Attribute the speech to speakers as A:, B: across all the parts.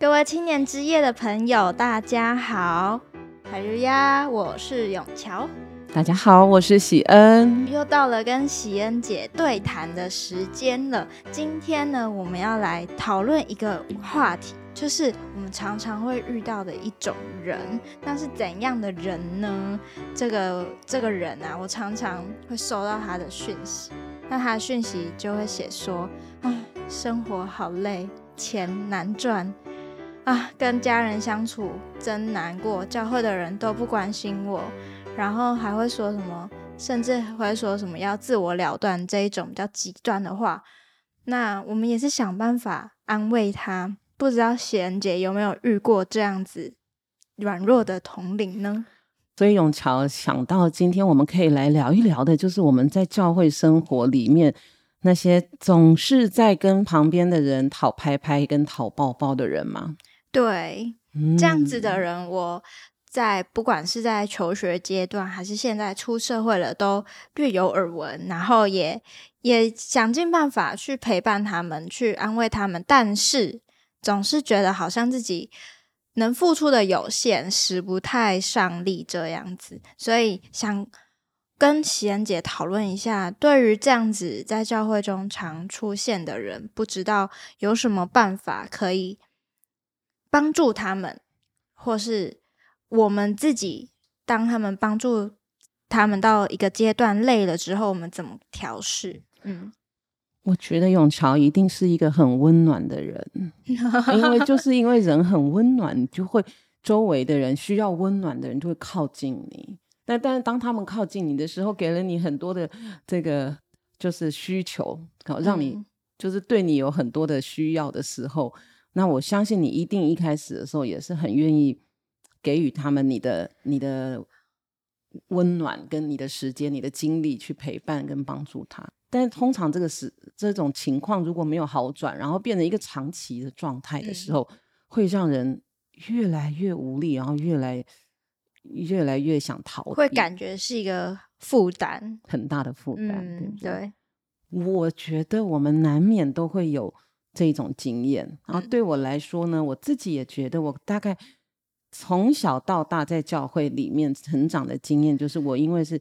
A: 各位青年之夜的朋友，大家好，海日呀，我是永桥。
B: 大家好，我是喜恩。
A: 又到了跟喜恩姐对谈的时间了。今天呢，我们要来讨论一个话题，就是我们常常会遇到的一种人。那是怎样的人呢？这个这个人啊，我常常会收到他的讯息。那他的讯息就会写说：“啊，生活好累，钱难赚。”啊，跟家人相处真难过，教会的人都不关心我，然后还会说什么，甚至会说什么要自我了断这一种比较极端的话。那我们也是想办法安慰他。不知道贤姐有没有遇过这样子软弱的同龄呢？
B: 所以永桥想到今天我们可以来聊一聊的，就是我们在教会生活里面那些总是在跟旁边的人讨拍拍跟讨抱抱的人吗？
A: 对，这样子的人，我在不管是在求学阶段，还是现在出社会了，都略有耳闻，然后也也想尽办法去陪伴他们，去安慰他们，但是总是觉得好像自己能付出的有限，使不太上力这样子，所以想跟喜恩姐讨论一下，对于这样子在教会中常出现的人，不知道有什么办法可以。帮助他们，或是我们自己，当他们帮助他们到一个阶段累了之后，我们怎么调试？嗯，
B: 我觉得永桥一定是一个很温暖的人，因为就是因为人很温暖，你就会周围的人需要温暖的人就会靠近你。但但是当他们靠近你的时候，给了你很多的这个就是需求，好让你就是对你有很多的需要的时候。那我相信你一定一开始的时候也是很愿意给予他们你的你的温暖跟你的时间、你的精力去陪伴跟帮助他。但是通常这个是这种情况如果没有好转，然后变成一个长期的状态的时候，嗯、会让人越来越无力，然后越来越来越想逃避，
A: 会感觉是一个负担，
B: 很大的负担。
A: 嗯、对，对，
B: 我觉得我们难免都会有。这一种经验，然后对我来说呢，我自己也觉得，我大概从小到大在教会里面成长的经验，就是我因为是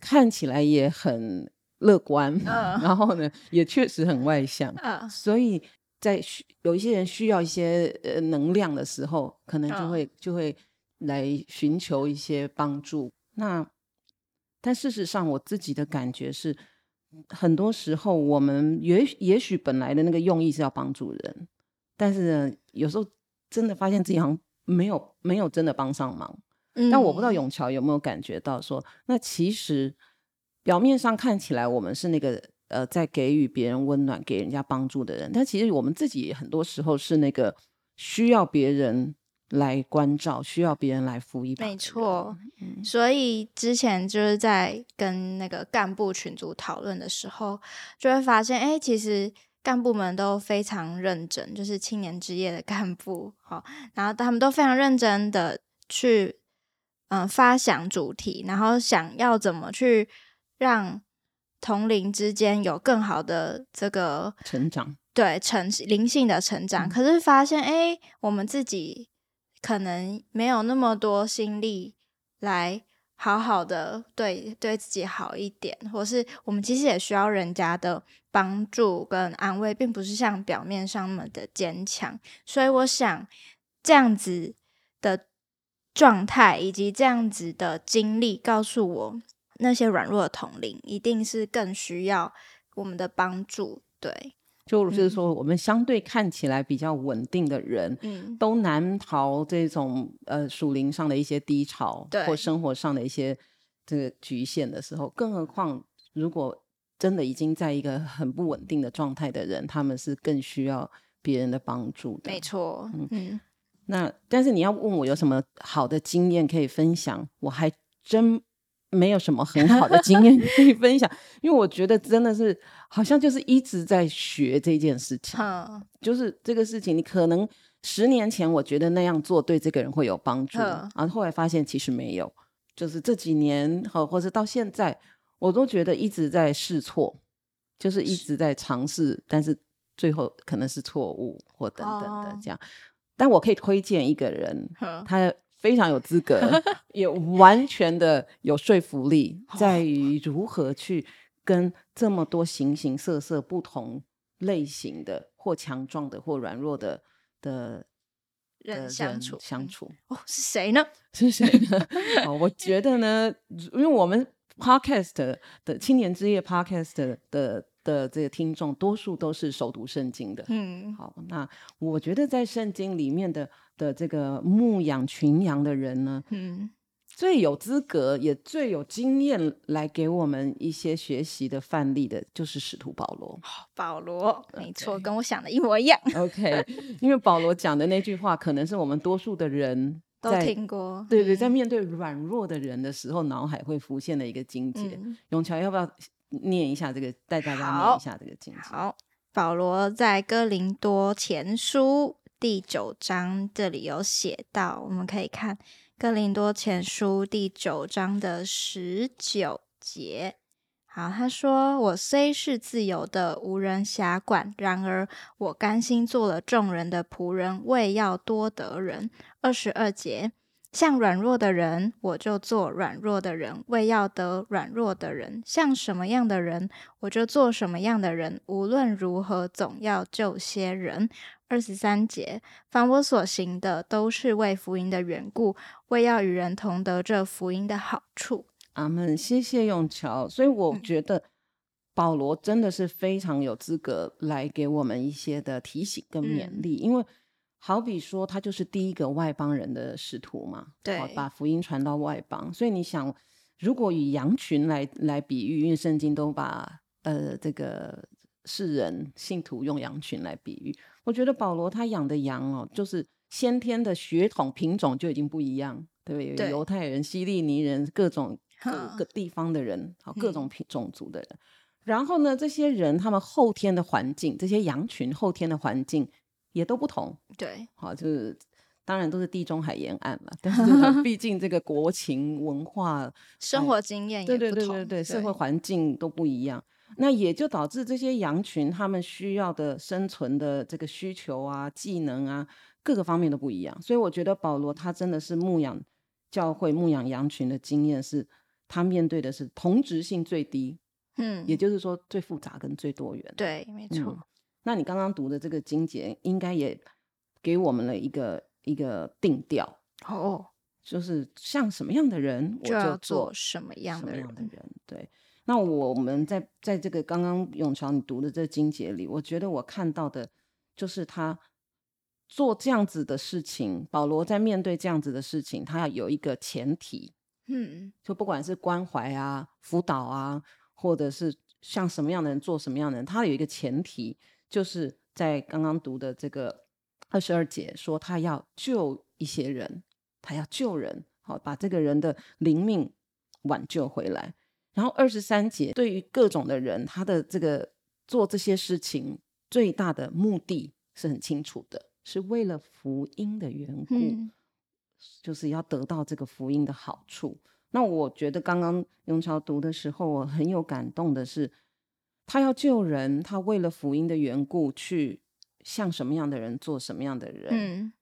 B: 看起来也很乐观，嗯、然后呢，也确实很外向，嗯、所以在有一些人需要一些呃能量的时候，可能就会、呃、就会来寻求一些帮助。那但事实上，我自己的感觉是。很多时候，我们也也许本来的那个用意是要帮助人，但是呢，有时候真的发现自己好像没有没有真的帮上忙。嗯，但我不知道永桥有没有感觉到说，那其实表面上看起来我们是那个呃在给予别人温暖、给人家帮助的人，但其实我们自己很多时候是那个需要别人。来关照，需要别人来扶一把。
A: 没错，嗯、所以之前就是在跟那个干部群组讨论的时候，就会发现，哎，其实干部们都非常认真，就是青年之夜的干部，好，然后他们都非常认真的去，嗯、呃，发想主题，然后想要怎么去让同龄之间有更好的这个
B: 成长，
A: 对，成灵性的成长。嗯、可是发现，哎，我们自己。可能没有那么多心力来好好的对对自己好一点，或是我们其实也需要人家的帮助跟安慰，并不是像表面上那么的坚强。所以我想，这样子的状态以及这样子的经历，告诉我那些软弱的同龄一定是更需要我们的帮助。对。
B: 就是说，我们相对看起来比较稳定的人，嗯，都难逃这种呃属灵上的一些低潮，对，或生活上的一些这个局限的时候。更何况，如果真的已经在一个很不稳定的状态的人，他们是更需要别人的帮助的。
A: 没错，嗯，嗯，
B: 那但是你要问我有什么好的经验可以分享，我还真。没有什么很好的经验 可以分享，因为我觉得真的是好像就是一直在学这件事情，就是这个事情，你可能十年前我觉得那样做对这个人会有帮助，然后后来发现其实没有，就是这几年和或者到现在，我都觉得一直在试错，就是一直在尝试，但是最后可能是错误或等等的这样。但我可以推荐一个人，他非常有资格，也完全的有说服力，在于如何去跟这么多形形色色、不同类型的或强壮的或软弱的的
A: 人相处
B: 相处。
A: 哦，是谁呢？
B: 是谁呢？哦，我 觉得呢，因为我们 Podcast 的青年之夜 Podcast 的。的的这个听众多数都是熟读圣经的，
A: 嗯，
B: 好，那我觉得在圣经里面的的这个牧养群羊的人呢，
A: 嗯，
B: 最有资格也最有经验来给我们一些学习的范例的，就是使徒保罗。
A: 保罗，没
B: 错.
A: 跟我想的一模一样。
B: OK，因为保罗讲的那句话，可能是我们多数的人
A: 都听过。
B: 对对，在面对软弱的人的时候，脑海会浮现的一个经节。
A: 嗯、
B: 永桥要不要？念一下这个，带大家念一下这个经。
A: 好，保罗在哥林多前书第九章这里有写到，我们可以看哥林多前书第九章的十九节。好，他说：“我虽是自由的，无人辖管，然而我甘心做了众人的仆人，为要多得人。”二十二节。像软弱的人，我就做软弱的人，为要得软弱的人；像什么样的人，我就做什么样的人。无论如何，总要救些人。二十三节，凡我所行的，都是为福音的缘故，为要与人同得这福音的好处。
B: 阿门。谢谢永桥。所以我觉得保罗真的是非常有资格来给我们一些的提醒跟勉励，嗯、因为。好比说，他就是第一个外邦人的使徒嘛，
A: 对，
B: 把福音传到外邦。所以你想，如果以羊群来来比喻，因为圣经都把呃这个世人信徒用羊群来比喻，我觉得保罗他养的羊哦，就是先天的血统品种就已经不一样，对不对？
A: 对，
B: 犹太人、希利尼人，各种 各个地方的人，好，各种品种族的人。嗯。然后呢，这些人他们后天的环境，这些羊群后天的环境。也都不同，
A: 对，
B: 好，就是当然都是地中海沿岸嘛，但是 毕竟这个国情、文化、
A: 生活经验也不同，
B: 对对对对对，社会环境都不一样，那也就导致这些羊群他们需要的生存的这个需求啊、技能啊，各个方面都不一样。所以我觉得保罗他真的是牧养教会、牧养羊群的经验，是他面对的是同质性最低，嗯，也就是说最复杂跟最多元。
A: 对，没错。嗯
B: 那你刚刚读的这个经节，应该也给我们了一个一个定调
A: 哦，
B: 就是像什么样的人，我就做
A: 什么样的人。
B: 对，那我们在在这个刚刚永桥你读的这个经节里，我觉得我看到的，就是他做这样子的事情，保罗在面对这样子的事情，他要有一个前提，
A: 嗯，
B: 就不管是关怀啊、辅导啊，或者是像什么样的人做什么样的人，他有一个前提。就是在刚刚读的这个二十二节说，他要救一些人，他要救人，好把这个人的灵命挽救回来。然后二十三节对于各种的人，他的这个做这些事情最大的目的是很清楚的，是为了福音的缘故，嗯、就是要得到这个福音的好处。那我觉得刚刚永桥读的时候，我很有感动的是。他要救人，他为了福音的缘故去向什么样的人做什么样的人。嗯，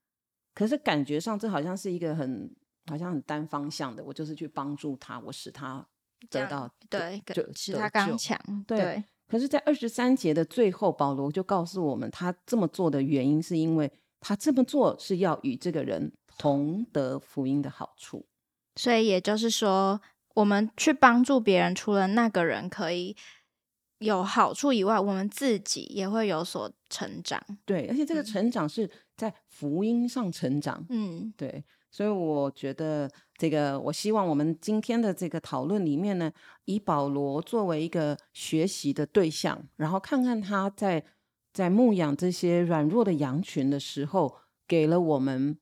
B: 可是感觉上这好像是一个很好像很单方向的，我就是去帮助他，我使他得到
A: 对，
B: 就
A: 使他刚强。对，
B: 对，可是，在二十三节的最后，保罗就告诉我们，他这么做的原因是因为他这么做是要与这个人同得福音的好处。
A: 所以也就是说，我们去帮助别人，除了那个人可以。有好处以外，我们自己也会有所成长。
B: 对，而且这个成长是在福音上成长。
A: 嗯，
B: 对，所以我觉得这个，我希望我们今天的这个讨论里面呢，以保罗作为一个学习的对象，然后看看他在在牧养这些软弱的羊群的时候，给了我们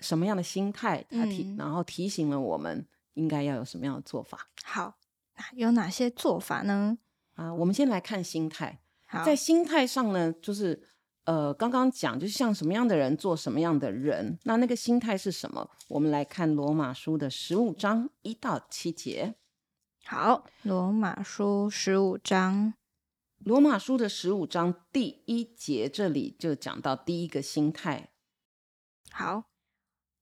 B: 什么样的心态，他提，嗯，然后提醒了我们应该要有什么样的做法。
A: 好，有哪些做法呢？
B: 啊，我们先来看心态。
A: 好，
B: 在心态上呢，就是呃，刚刚讲，就是像什么样的人做什么样的人。那那个心态是什么？我们来看罗马书的十五章一到七节。
A: 好，罗马书十五章，
B: 罗马书的十五章第一节，这里就讲到第一个心态。
A: 好，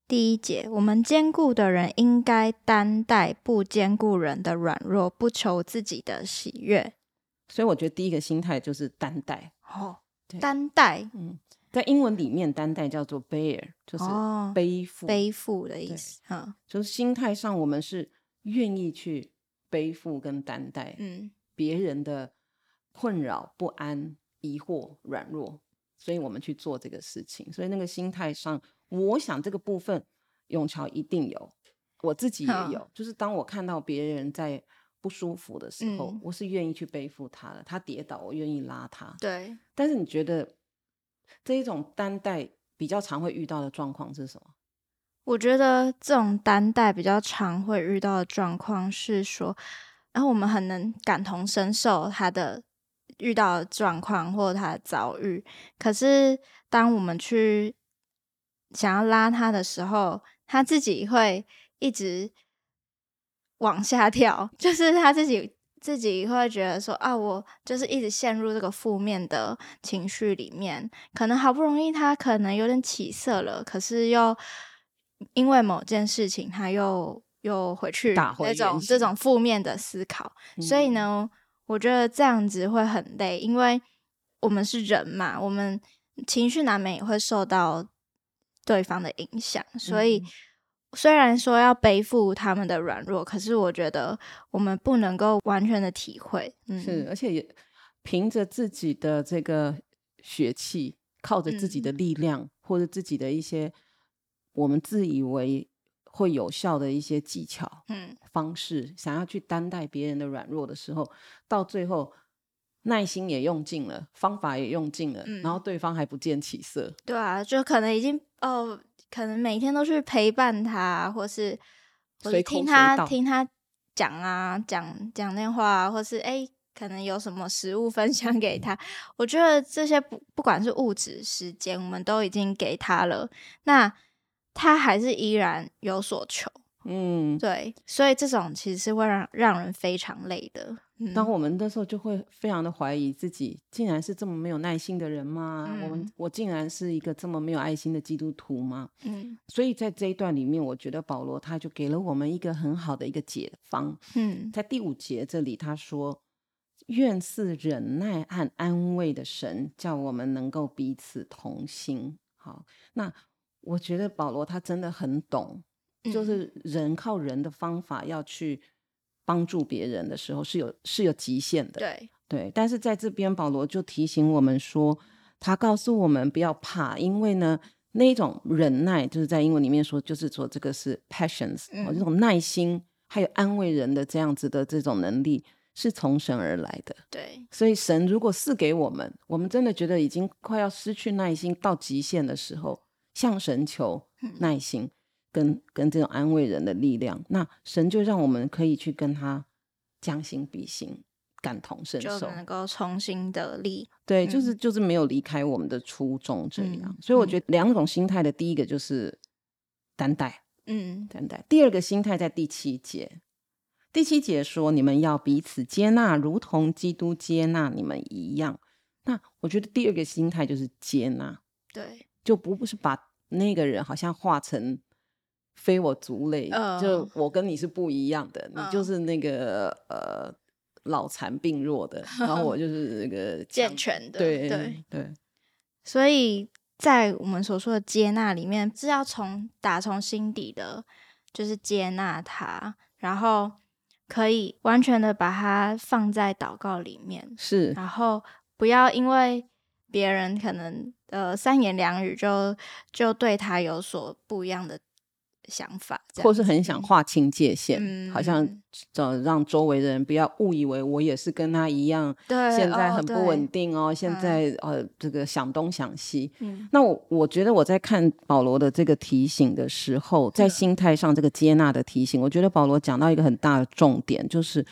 A: 第一节，我们坚固的人应该担待不坚固人的软弱，不求自己的喜悦。
B: 所以我觉得第一个心态就是担待。
A: 哦，担待，
B: 嗯，在英文里面担待叫做 bear，就是背负、
A: 哦、背负的意思。嗯，
B: 就是心态上我们是愿意去背负跟担待，嗯，别人的困扰、不安、疑惑、软弱。所以我们去做这个事情，所以那个心态上，我想这个部分永桥一定有，我自己也有。嗯、就是当我看到别人在不舒服的时候，嗯、我是愿意去背负他的。他跌倒，我愿意拉他。
A: 对。
B: 但是你觉得这一种担待比较常会遇到的状况是什么？
A: 我觉得这种担待比较常会遇到的状况是说，然后我们很能感同身受他的。遇到的状况或者他的遭遇，可是当我们去想要拉他的时候，他自己会一直往下跳，就是他自己自己会觉得说啊，我就是一直陷入这个负面的情绪里面，可能好不容易他可能有点起色了，可是又因为某件事情，他又又回去那种这种负面的思考，嗯、所以呢。我觉得这样子会很累，因为我们是人嘛，我们情绪难免也会受到对方的影响。所以，虽然说要背负他们的软弱，可是我觉得我们不能够完全的体会。嗯，
B: 是，而且也凭着自己的这个血气，靠着自己的力量，嗯、或者自己的一些我们自以为。会有效的一些技巧、嗯，方式，想要去担待别人的软弱的时候，到最后耐心也用尽了，方法也用尽了，嗯，然后对方还不见起色。
A: 对啊，就可能已经哦，可能每天都去陪伴他，或是或是听他听他讲啊，讲讲那话，或是哎，可能有什么食物分享给他。我觉得这些不不管是物质、时间，我们都已经给他了。那他还是依然有所求，嗯，对，所以这种其实是会让让人非常累的。嗯，
B: 当我们的时候就会非常的怀疑自己，竟然是这么没有耐心的人吗？嗯，我们我竟然是一个这么没有爱心的基督徒吗？嗯，所以在这一段里面，我觉得保罗他就给了我们一个很好的一个解方。嗯，在第五节这里他说：“愿赐忍耐和安慰的神，叫我们能够彼此同心。”好，那。我觉得保罗他真的很懂，就是人靠人的方法要去帮助别人的时候是有是有极限的，
A: 对
B: 对。但是在这边保罗就提醒我们说，他告诉我们不要怕，因为呢那种忍耐就是在英文里面说，就是说这个是 patience，嗯，这种耐心还有安慰人的这样子的这种能力是从神而来的，
A: 对。
B: 所以神如果赐给我们，我们真的觉得已经快要失去耐心到极限的时候。向神求耐心跟，跟跟这种安慰人的力量，那神就让我们可以去跟他将心比心，感同身受，
A: 就能够重新得力。
B: 对，就是就是没有离开我们的初衷这样。嗯、所以我觉得两种心态的第一个就是担待，嗯，担待。第二个心态在第七节，第七节说，你们要彼此接纳，如同基督接纳你们一样。那我觉得第二个心态就是接纳，
A: 对。
B: 就不不是把那个人好像化成非我族类，uh, 就我跟你是不一样的，uh, 你就是那个呃脑残病弱的，然后我 就是那个
A: 健全的，
B: 对对对。
A: 所以在我们所说的接纳里面，是要从打从心底的，就是接纳他，然后可以完全的把它放在祷告里面，
B: 是，
A: 然后不要因为别人可能。呃，三言两语就就对他有所不一样的想法，
B: 或是很想划清界限，嗯、好像找让周围的人不要误以为我也是跟他一样，
A: 对，
B: 现在很不稳定哦，哦现在、嗯、呃这个想东想西。嗯、那我我觉得我在看保罗的这个提醒的时候，在心态上这个接纳的提醒，嗯、我觉得保罗讲到一个很大的重点，就是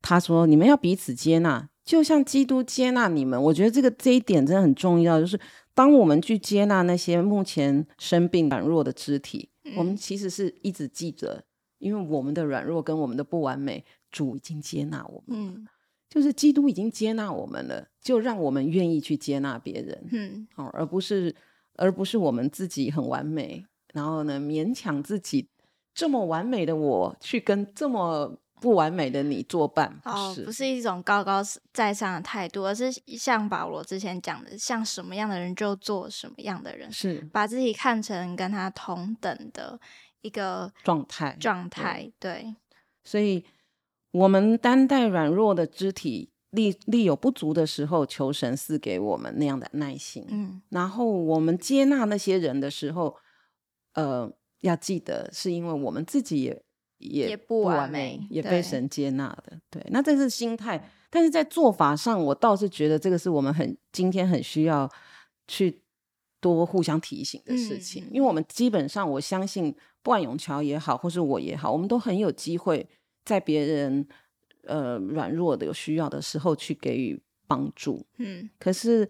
B: 他说你们要彼此接纳，就像基督接纳你们。我觉得这个这一点真的很重要，就是。当我们去接纳那些目前生病软弱的肢体，嗯、我们其实是一直记着，因为我们的软弱跟我们的不完美，主已经接纳我们，嗯，就是基督已经接纳我们了，就让我们愿意去接纳别人，嗯，而不是而不是我们自己很完美，然后呢，勉强自己这么完美的我去跟这么不完美的你作伴。
A: 哦，不是一种高高在上的态度，而是像保罗之前讲的，像什么样的人就做什么样的人，
B: 是
A: 把自己看成跟他同等的一个
B: 状态。
A: 状态，对。
B: 所以，我们担待软弱的肢体。力力有不足的时候，求神赐给我们那样的耐心。嗯，然后我们接纳那些人的时候，呃，要记得是因为我们自己也也不完美，也被神接纳的。对，对，那这是心态，但是在做法上，我倒是觉得这个是我们很今天很需要去多互相提醒的事情，嗯，因为我们基本上我相信，不管永桥也好，或是我也好，我们都很有机会在别人。呃，软弱的有需要的时候去给予帮助。嗯，可是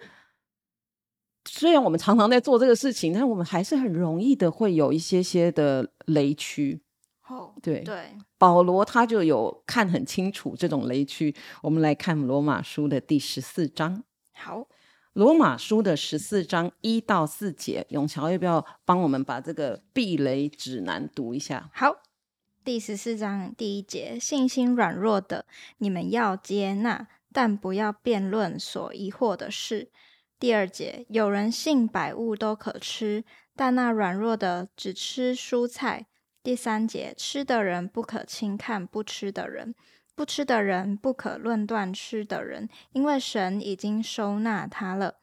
B: 虽然我们常常在做这个事情，但我们还是很容易的会有一些些的雷区。
A: 哦，
B: 对
A: 对，
B: 保罗他就有看很清楚这种雷区。我们来看罗马书的第十四章。
A: 好，
B: 罗马书的十四章一到四节，永桥要不要帮我们把这个避雷指南读一下？
A: 好。第十四章第一节：信心软弱的，你们要接纳，但不要辩论所疑惑的事。第二节：有人信百物都可吃，但那软弱的只吃蔬菜。第三节：吃的人不可轻看不吃的人，不吃的人不可论断吃的人，因为神已经收纳他了。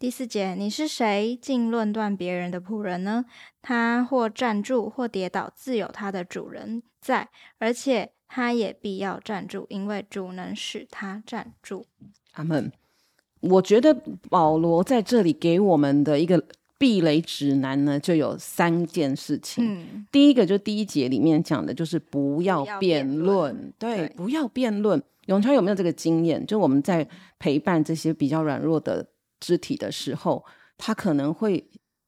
A: 第四节，你是谁，竟论断别人的仆人呢？他或站住，或跌倒，自有他的主人在，而且他也必要站住，因为主能使他站住。
B: 阿门。我觉得保罗在这里给我们的一个避雷指南呢，就有三件事情。嗯、第一个就第一节里面讲的，就是不要辩论，对，对，不要辩论。永川有没有这个经验？就我们在陪伴这些比较软弱的。肢体的时候，他可能会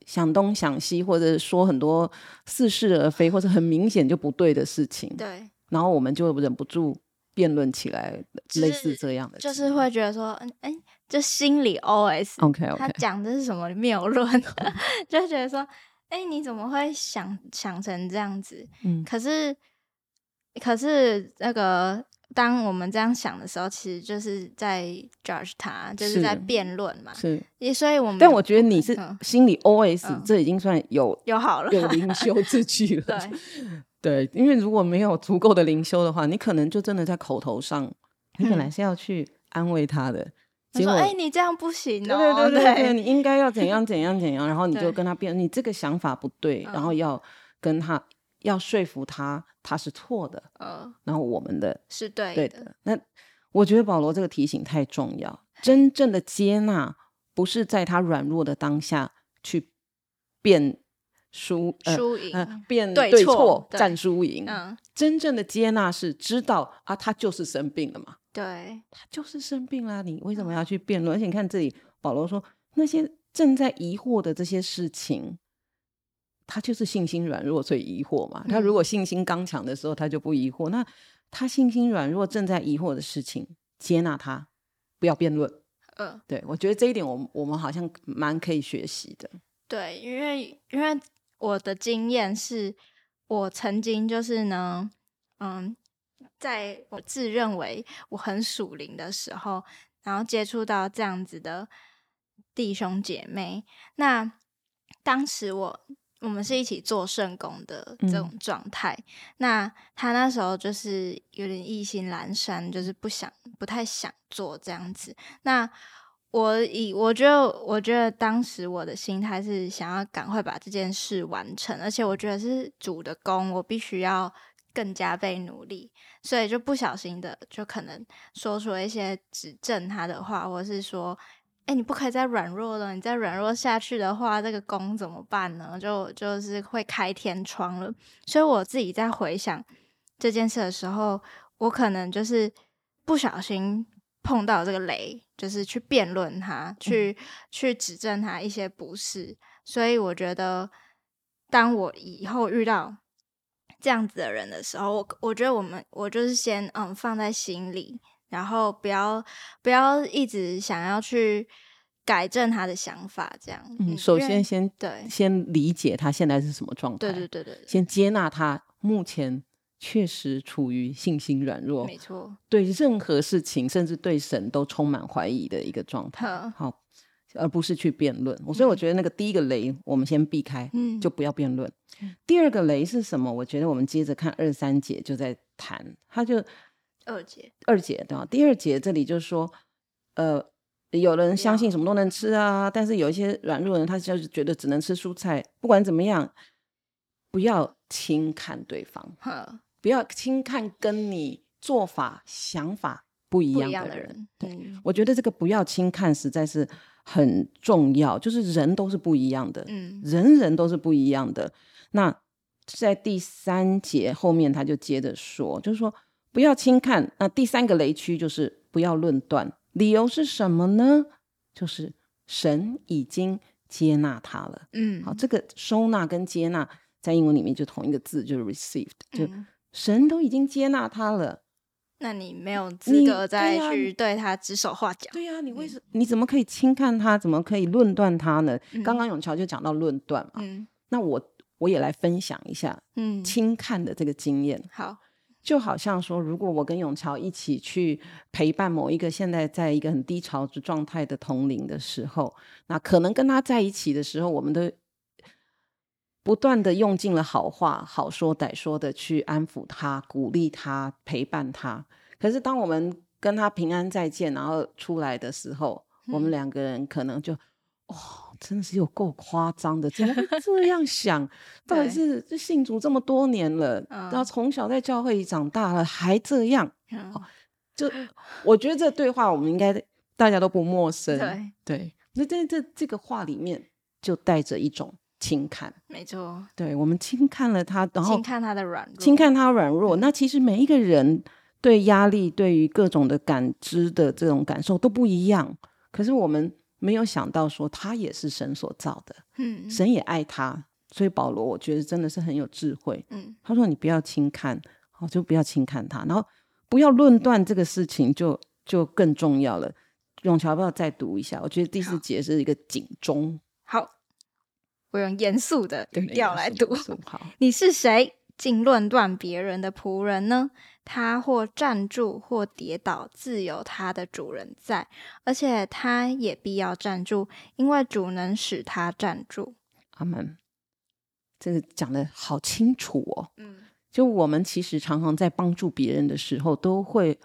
B: 想东想西，或者说很多似是而非，或者很明显就不对的事情。
A: 对，
B: 然后我们就忍不住辩论起来，类似这样的，
A: 就是会觉得说，嗯，哎，就心里 OS，OK，、okay, okay. 他讲的是什么谬论，就觉得说，哎，你怎么会想想成这样子？嗯，可是，可是那个。当我们这样想的时候，其实就是在 judge 他，就是在辩论嘛。是，所以我们。
B: 但我觉得你是心里 OS，、嗯、这已经算有
A: 有好了，
B: 有灵修之 举了。对，对，因为如果没有足够的灵修的话，你可能就真的在口头上，你本来是要去安慰他的，
A: 嗯、结果哎，你这样不行哦，
B: 对对对你应该要怎样 怎样怎样，然后你就跟他辩，你这个想法不对，然后要跟他。要说服他，他是错的，呃，然后我们的
A: 是对的。
B: 对的。那我觉得保罗这个提醒太重要。真正的接纳不是在他软弱的当下去辩输输赢，呃、辩对错战输赢。嗯，真正的接纳是知道啊，他就是生病了嘛，
A: 对，
B: 他就是生病了，你为什么要去辩论？嗯、而且你看这里，保罗说那些正在疑惑的这些事情。他就是信心软弱，所以疑惑嘛。他如果信心刚强的时候，他就不疑惑。嗯、那他信心软弱，正在疑惑的事情，接纳他，不要辩论。嗯、呃，对，我觉得这一点，我们我们好像蛮可以学习的。
A: 对，因为因为我的经验是，我曾经就是呢，嗯，在我自认为我很属灵的时候，然后接触到这样子的弟兄姐妹，那当时我。我们是一起做圣工的这种状态，嗯。那他那时候就是有点意兴阑珊，就是不想、不太想做这样子。那我以我觉得，我觉得当时我的心态是想要赶快把这件事完成，而且我觉得是主的工，我必须要更加倍努力，所以就不小心的就可能说出一些指正他的话，或是说。哎，你不可以再软弱了，你再软弱下去的话，这个工怎么办呢？就就是会开天窗了。所以我自己在回想这件事的时候，我可能就是不小心碰到这个雷，就是去辩论他，去、嗯、去指正他一些不是。所以我觉得，当我以后遇到这样子的人的时候，我我觉得我们我就是先嗯放在心里。然后不要不要一直想要去改正他的想法，这样。
B: 嗯，首先先
A: 对，
B: 先理解他现在是什么状态。
A: 对对对对，
B: 先接纳他目前确实处于信心软弱，
A: 没错，
B: 对任何事情，甚至对神都充满怀疑的一个状态。好，而不是去辩论。所以我觉得那个第一个雷，我们先避开，嗯，就不要辩论。第二个雷是什么？我觉得我们接着看二三节就在谈，他就
A: 二节
B: 二节对吧？第二节这里就是说，呃。有人相信什么都能吃啊，但是有一些软弱人，他就是觉得只能吃蔬菜。不管怎么样，不要轻看对方，呵不要轻看跟你做法、想法不一样的人。的人对，嗯、我觉得这个不要轻看实在是很重要。就是人都是不一样的，嗯，人人都是不一样的。那在第三节后面，他就接着说，就是说不要轻看。那第三个雷区就是不要论断。理由是什么呢？就是神已经接纳他了。嗯，好，这个收纳跟接纳在英文里面就同一个字，就是 received，就神都已经接纳他了。嗯，
A: 那你没有资格再去对他指手画脚。
B: 对呀，你为什么？你怎么可以轻看他？怎么可以论断他呢？嗯，刚刚永桥就讲到论断嘛。嗯，那我我也来分享一下，嗯，轻看的这个经验。
A: 好。
B: 就好像说，如果我跟永桥一起去陪伴某一个现在在一个很低潮的状态的同龄的时候，那可能跟他在一起的时候，我们都不断的用尽了好话、好说歹说的去安抚他、鼓励他、陪伴他。可是当我们跟他平安再见，然后出来的时候，嗯、我们两个人可能就，哦。真的是有够夸张的，怎么会这样想？到底是这信主这么多年了，然后从小在教会里长大了，还这样？哦、就我觉得这对话我们应该大家都不陌生。对对，那在这这个话里面就带着一种轻看，
A: 没错。
B: 对，我们轻看了他，然后
A: 轻看他的软弱，
B: 轻看他软弱。那其实每一个人对压力、对于各种的感知的这种感受都不一样，可是我们。没有想到说他也是神所造的，嗯，神也爱他，所以保罗我觉得真的是很有智慧，嗯，他说你不要轻看，好，就不要轻看他，然后不要论断这个事情就，就就更重要了。永桥要不要再读一下？我觉得第四节是一个警钟。
A: 好，我用严肃的语调来读。
B: 好，
A: 你是谁，竟论断别人的仆人呢？他或站住，或跌倒，自有他的主人在，而且他也必要站住，因为主能使他站住。
B: 阿门。这个讲的好清楚哦。嗯，就我们其实常常在帮助别人的时候，都会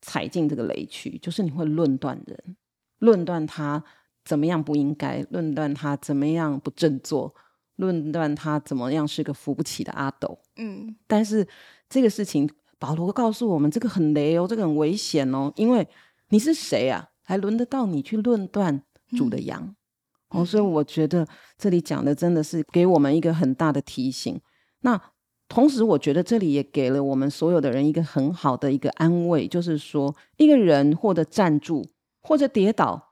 B: 踩进这个雷区，就是你会论断人，论断他怎么样不应该，论断他怎么样不振作，论断他怎么样是个扶不起的阿斗。嗯，但是这个事情。保罗告诉我们，这个很雷哦，这个很危险哦，因为你是谁啊？还轮得到你去论断主的羊？嗯、哦，所以我觉得这里讲的真的是给我们一个很大的提醒。那同时，我觉得这里也给了我们所有的人一个很好的一个安慰，就是说，一个人或者站住，或者跌倒，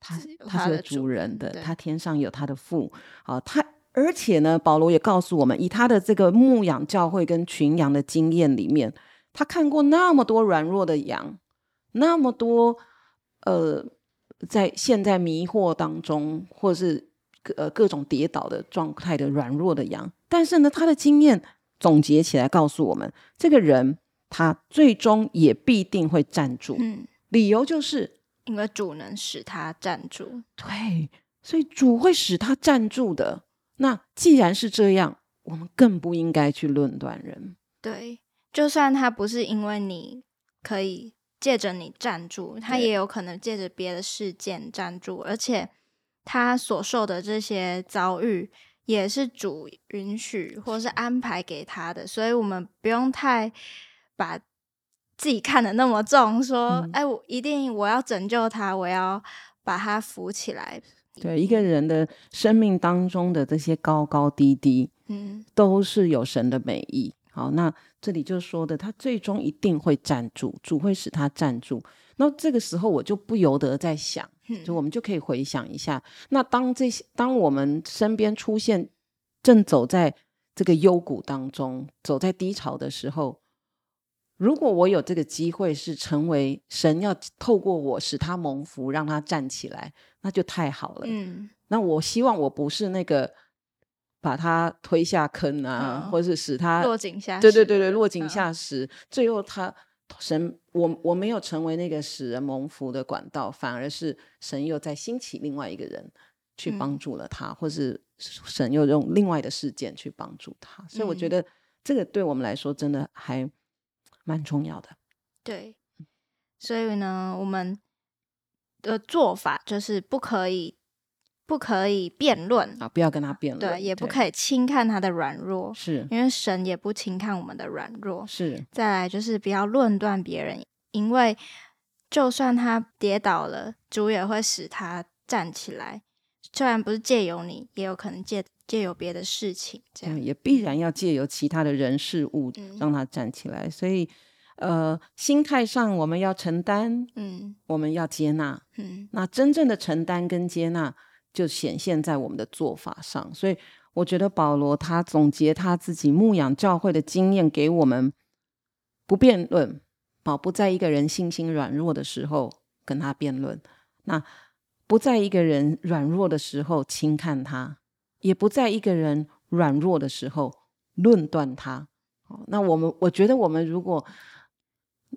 B: 他他是主人的，他天上有他的父啊，他。而且呢，保罗也告诉我们，以他的这个牧养教会跟群羊的经验里面，他看过那么多软弱的羊，那么多呃，在陷在迷惑当中，或是呃各种跌倒的状态的软弱的羊。但是呢，他的经验总结起来告诉我们，这个人他最终也必定会站住。嗯，理由就是
A: 因为主能使他站住。
B: 对，所以主会使他站住的。那既然是这样，我们更不应该去论断人。
A: 对，就算他不是因为你可以借着你站住，他也有可能借着别的事件站住，而且他所受的这些遭遇也是主允许或是安排给他的，所以我们不用太把自己看得那么重，说：“嗯、哎，我一定我要拯救他，我要把他扶起来。”
B: 对一个人的生命当中的这些高高低低，嗯，都是有神的美意。好，那这里就说的，他最终一定会站住，主会使他站住。那这个时候，我就不由得在想，就我们就可以回想一下，那当这些当我们身边出现正走在这个幽谷当中，走在低潮的时候，如果我有这个机会，是成为神要透过我使他蒙福，让他站起来，那就太好了。嗯，那我希望我不是那个把他推下坑啊，嗯、或者是使他
A: 落井下石。
B: 对对对对，落井下石。嗯、最后他神，我我没有成为那个使人蒙福的管道，反而是神又在兴起另外一个人去帮助了他，嗯、或是神又用另外的事件去帮助他。所以我觉得这个对我们来说真的还。蛮重要的，
A: 对，所以呢，我们的做法就是不可以，不可以辩论
B: 啊，不要跟他辩论，
A: 对，也不可以轻看他的软弱，
B: 是
A: 因为神也不轻看我们的软弱，
B: 是。
A: 再来就是不要论断别人，因为就算他跌倒了，主也会使他站起来，虽然不是借由你，也有可能借。借由别的事情，这样、嗯、
B: 也必然要借由其他的人事物让他站起来。嗯、所以，呃，心态上我们要承担，嗯，我们要接纳，嗯，那真正的承担跟接纳就显现在我们的做法上。所以，我觉得保罗他总结他自己牧养教会的经验给我们：不辩论，保不在一个人信心软弱的时候跟他辩论；那不在一个人软弱的时候轻看他。也不在一个人软弱的时候论断他。那我们我觉得，我们如果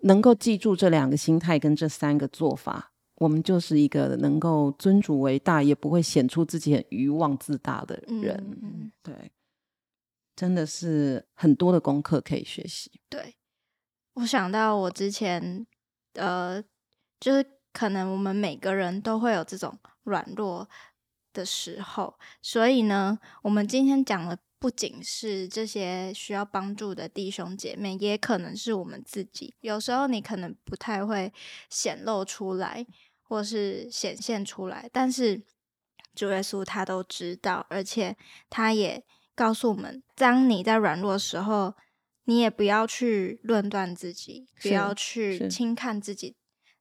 B: 能够记住这两个心态跟这三个做法，我们就是一个能够尊主为大，也不会显出自己很愚妄自大的人。嗯，对，真的是很多的功课可以学习。
A: 对，我想到我之前，呃，就是可能我们每个人都会有这种软弱的时候，所以呢，我们今天讲的不仅是这些需要帮助的弟兄姐妹，也可能是我们自己。有时候你可能不太会显露出来，或是显现出来，但是主耶稣他都知道，而且他也告诉我们：当你在软弱的时候，你也不要去论断自己，不要去轻看自己，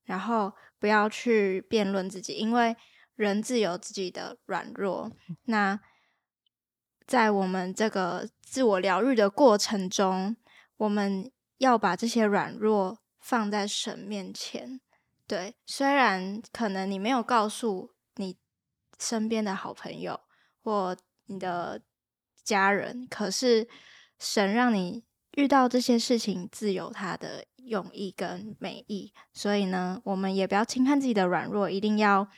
A: 然后不要去辩论自己，因为。人自有自己的软弱，那在我们这个自我疗愈的过程中，我们要把这些软弱放在神面前。对，虽然可能你没有告诉你身边的好朋友或你的家人，可是神让你遇到这些事情，自有他的用意跟美意。所以呢，我们也不要轻看自己的软弱，一定要。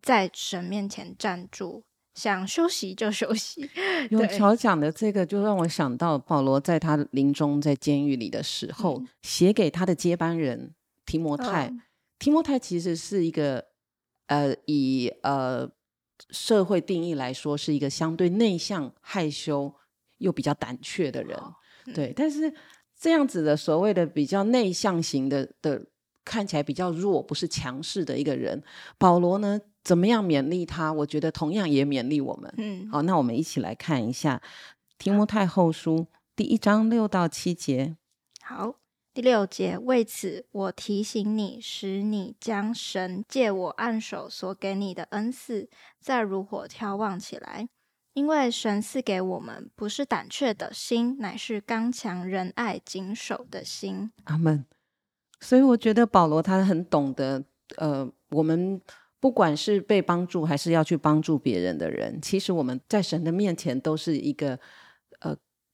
A: 在神面前站住，想休息就休息。
B: 永乔讲的这个，就让我想到保罗在他临终在监狱里的时候，嗯、写给他的接班人提摩太。哦、提摩太其实是一个呃，以呃社会定义来说，是一个相对内向、害羞又比较胆怯的人。对，但是这样子的所谓的比较内向型的的，看起来比较弱，不是强势的一个人，保罗呢？怎么样勉励他？我觉得同样也勉励我们。嗯，好，那我们一起来看一下《提摩太后书》第一章六到七节。
A: 好，第六节，为此我提醒你，使你将神借我按手所给你的恩赐，再如火眺望起来。因为神赐给我们不是胆怯的心，乃是刚强、仁爱、谨守的心。
B: 阿门。所以我觉得保罗他很懂得，呃，我们。不管是被帮助还是要去帮助别人的人，其实我们在神的面前都是一个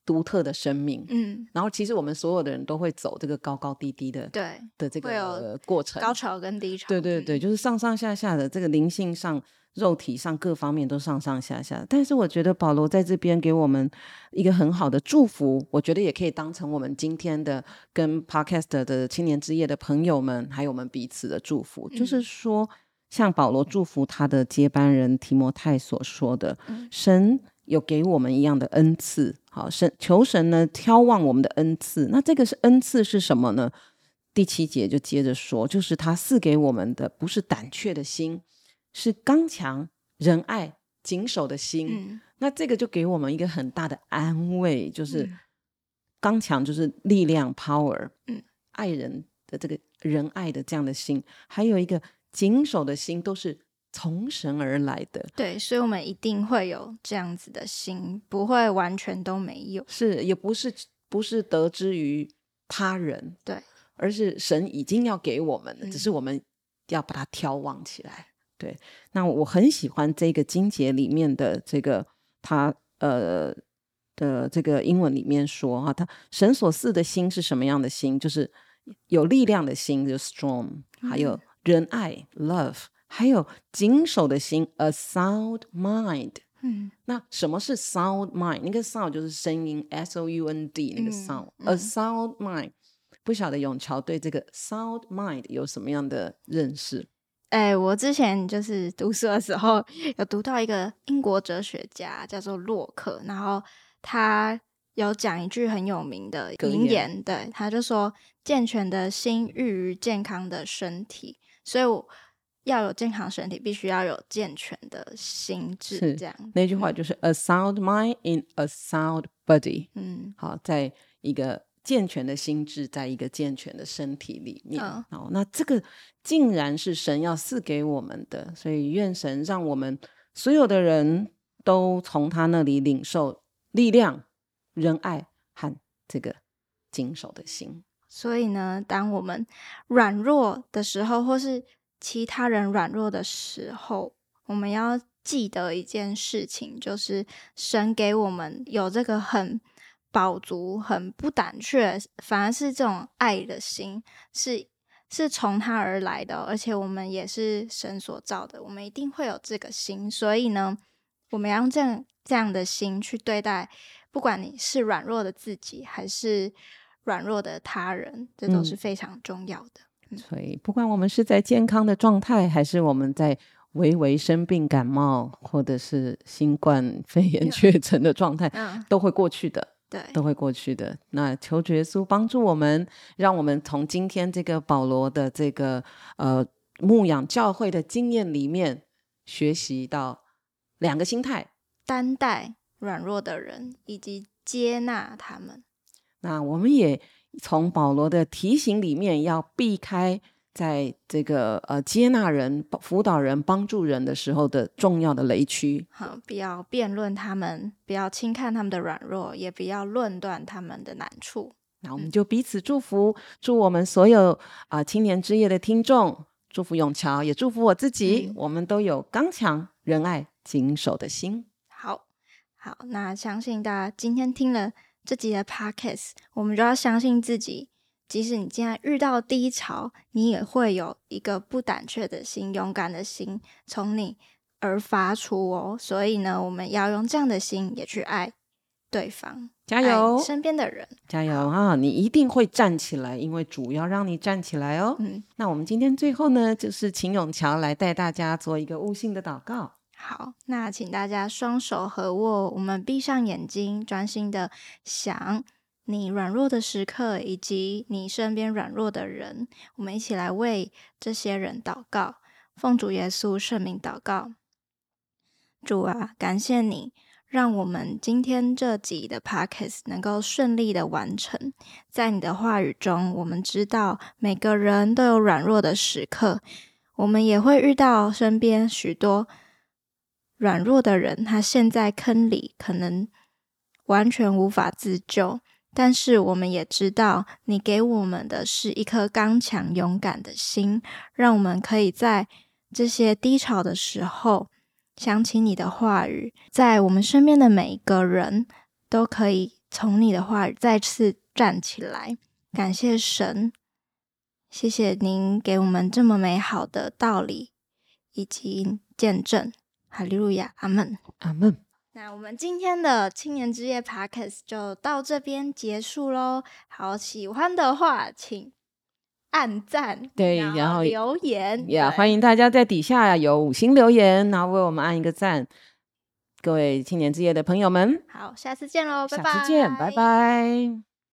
B: 独特的生命。嗯，然后其实我们所有的人都会走这个高高低低的，
A: 对
B: 的这个、呃、过程，
A: 高潮跟低潮。
B: 对对对，就是上上下下的这个灵性上、肉体上各方面都上上下下。但是我觉得保罗在这边给我们一个很好的祝福，我觉得也可以当成我们今天的跟 Podcast 的青年之夜的朋友们，还有我们彼此的祝福，嗯、就是说。像保罗祝福他的接班人提摩太所说的，神有给我们一样的恩赐，好，神求神呢挑望我们的恩赐。那这个是恩赐是什么呢？第七节就接着说，就是他赐给我们的不是胆怯的心，是刚强、仁爱、谨守的心。嗯、那这个就给我们一个很大的安慰，就是刚强就是力量 power，嗯，爱人的这个仁爱的这样的心，还有一个。谨守的心都是从神而来的，
A: 对，所以我们一定会有这样子的心，不会完全都没有，
B: 是也不是不是得之于他人，
A: 对，
B: 而是神已经要给我们了，
A: 嗯、
B: 只是我们要把它眺望起来。对，那我很喜欢这个经节里面的这个他呃的这个英文里面说哈，他神所赐的心是什么样的心？就是有力量的心，就是 strong，还有仁爱 love，还有谨守的心 a sound mind。
A: 嗯，
B: 那什么是 sound mind？那个 sound 就是声音 s o u n d 那个 sound，a、嗯嗯、sound mind。不晓得永桥对这个 sound mind 有什么样的认识？
A: 哎，我之前就是读书的时候，有读到一个英国哲学家叫做洛克，然后他有讲一句很有名的名言，言对，他就说：“健全的心寓于健康的身体，所以我要有健康身体，必须要有健全的心智。”这样
B: 那句话就是 “a sound mind in a sound body”。
A: 嗯，
B: 好，在一个。健全的心智在一个健全的身体里面，哦，哦，那这个竟然是神要赐给我们的，所以愿神让我们所有的人都从他那里领受力量、仁爱和这个谨守的心。
A: 所以呢，当我们软弱的时候，或是其他人软弱的时候，我们要记得一件事情，就是神给我们有这个很。饱足，很不胆怯，反而是这种爱的心，是是从他而来的，而且我们也是神所造的，我们一定会有这个心。所以呢，我们要用这样这样的心去对待，不管你是软弱的自己，还是软弱的他人，这都是非常重要的。
B: 嗯，所以，不管我们是在健康的状态，还是我们在微微生病、感冒，或者是新冠肺炎确诊的状态，
A: 嗯，
B: 都会过去的。
A: 对，
B: 都会过去的。那求主耶稣帮助我们，让我们从今天这个保罗的这个呃牧养教会的经验里面，学习到两个心态：
A: 担待软弱的人，以及接纳他们。
B: 那我们也从保罗的提醒里面，要避开。在这个呃接纳人、辅导人、帮助人的时候的重要的雷区，
A: 好，不要辩论他们，不要轻看他们的软弱，也不要论断他们的难处。
B: 那我们就彼此祝福，祝我们所有啊、呃、青年之夜的听众，祝福永桥，也祝福我自己，嗯、我们都有刚强、仁爱、谨守的心。
A: 好，好，那相信大家今天听了这集的 Podcast，我们就要相信自己。即使你今天遇到低潮，你也会有一个不胆怯的心、勇敢的心从你而发出哦。所以呢，我们要用这样的心也去爱对方，
B: 加油！
A: 身边的人，
B: 加油啊！你一定会站起来，因为主要让你站起来哦。
A: 嗯，
B: 那我们今天最后呢，就是请永桥来带大家做一个悟性的祷告。
A: 好，那请大家双手合握，我们闭上眼睛，专心的想。你软弱的时刻，以及你身边软弱的人，我们一起来为这些人祷告，奉主耶稣圣名祷告。主啊，感谢你，让我们今天这集的 Podcast 能够顺利的完成。在你的话语中，我们知道每个人都有软弱的时刻，我们也会遇到身边许多软弱的人，他陷在坑里，可能完全无法自救。但是我们也知道，你给我们的是一颗刚强勇敢的心，让我们可以在这些低潮的时候想起你的话语，在我们身边的每一个人都可以从你的话语再次站起来。感谢神，谢谢您给我们这么美好的道理以及见证。哈利路亚，阿门，
B: 阿门。
A: 那我们今天的青年之夜 Podcast 就到这边结束喽。好，喜欢的话请按赞，
B: 对，然后
A: 留言，
B: 呀，欢迎大家在底下有五星留言，然后为我们按一个赞。各位青年之夜的朋友们，
A: 好，下次见喽，拜拜，
B: 下次见，拜拜。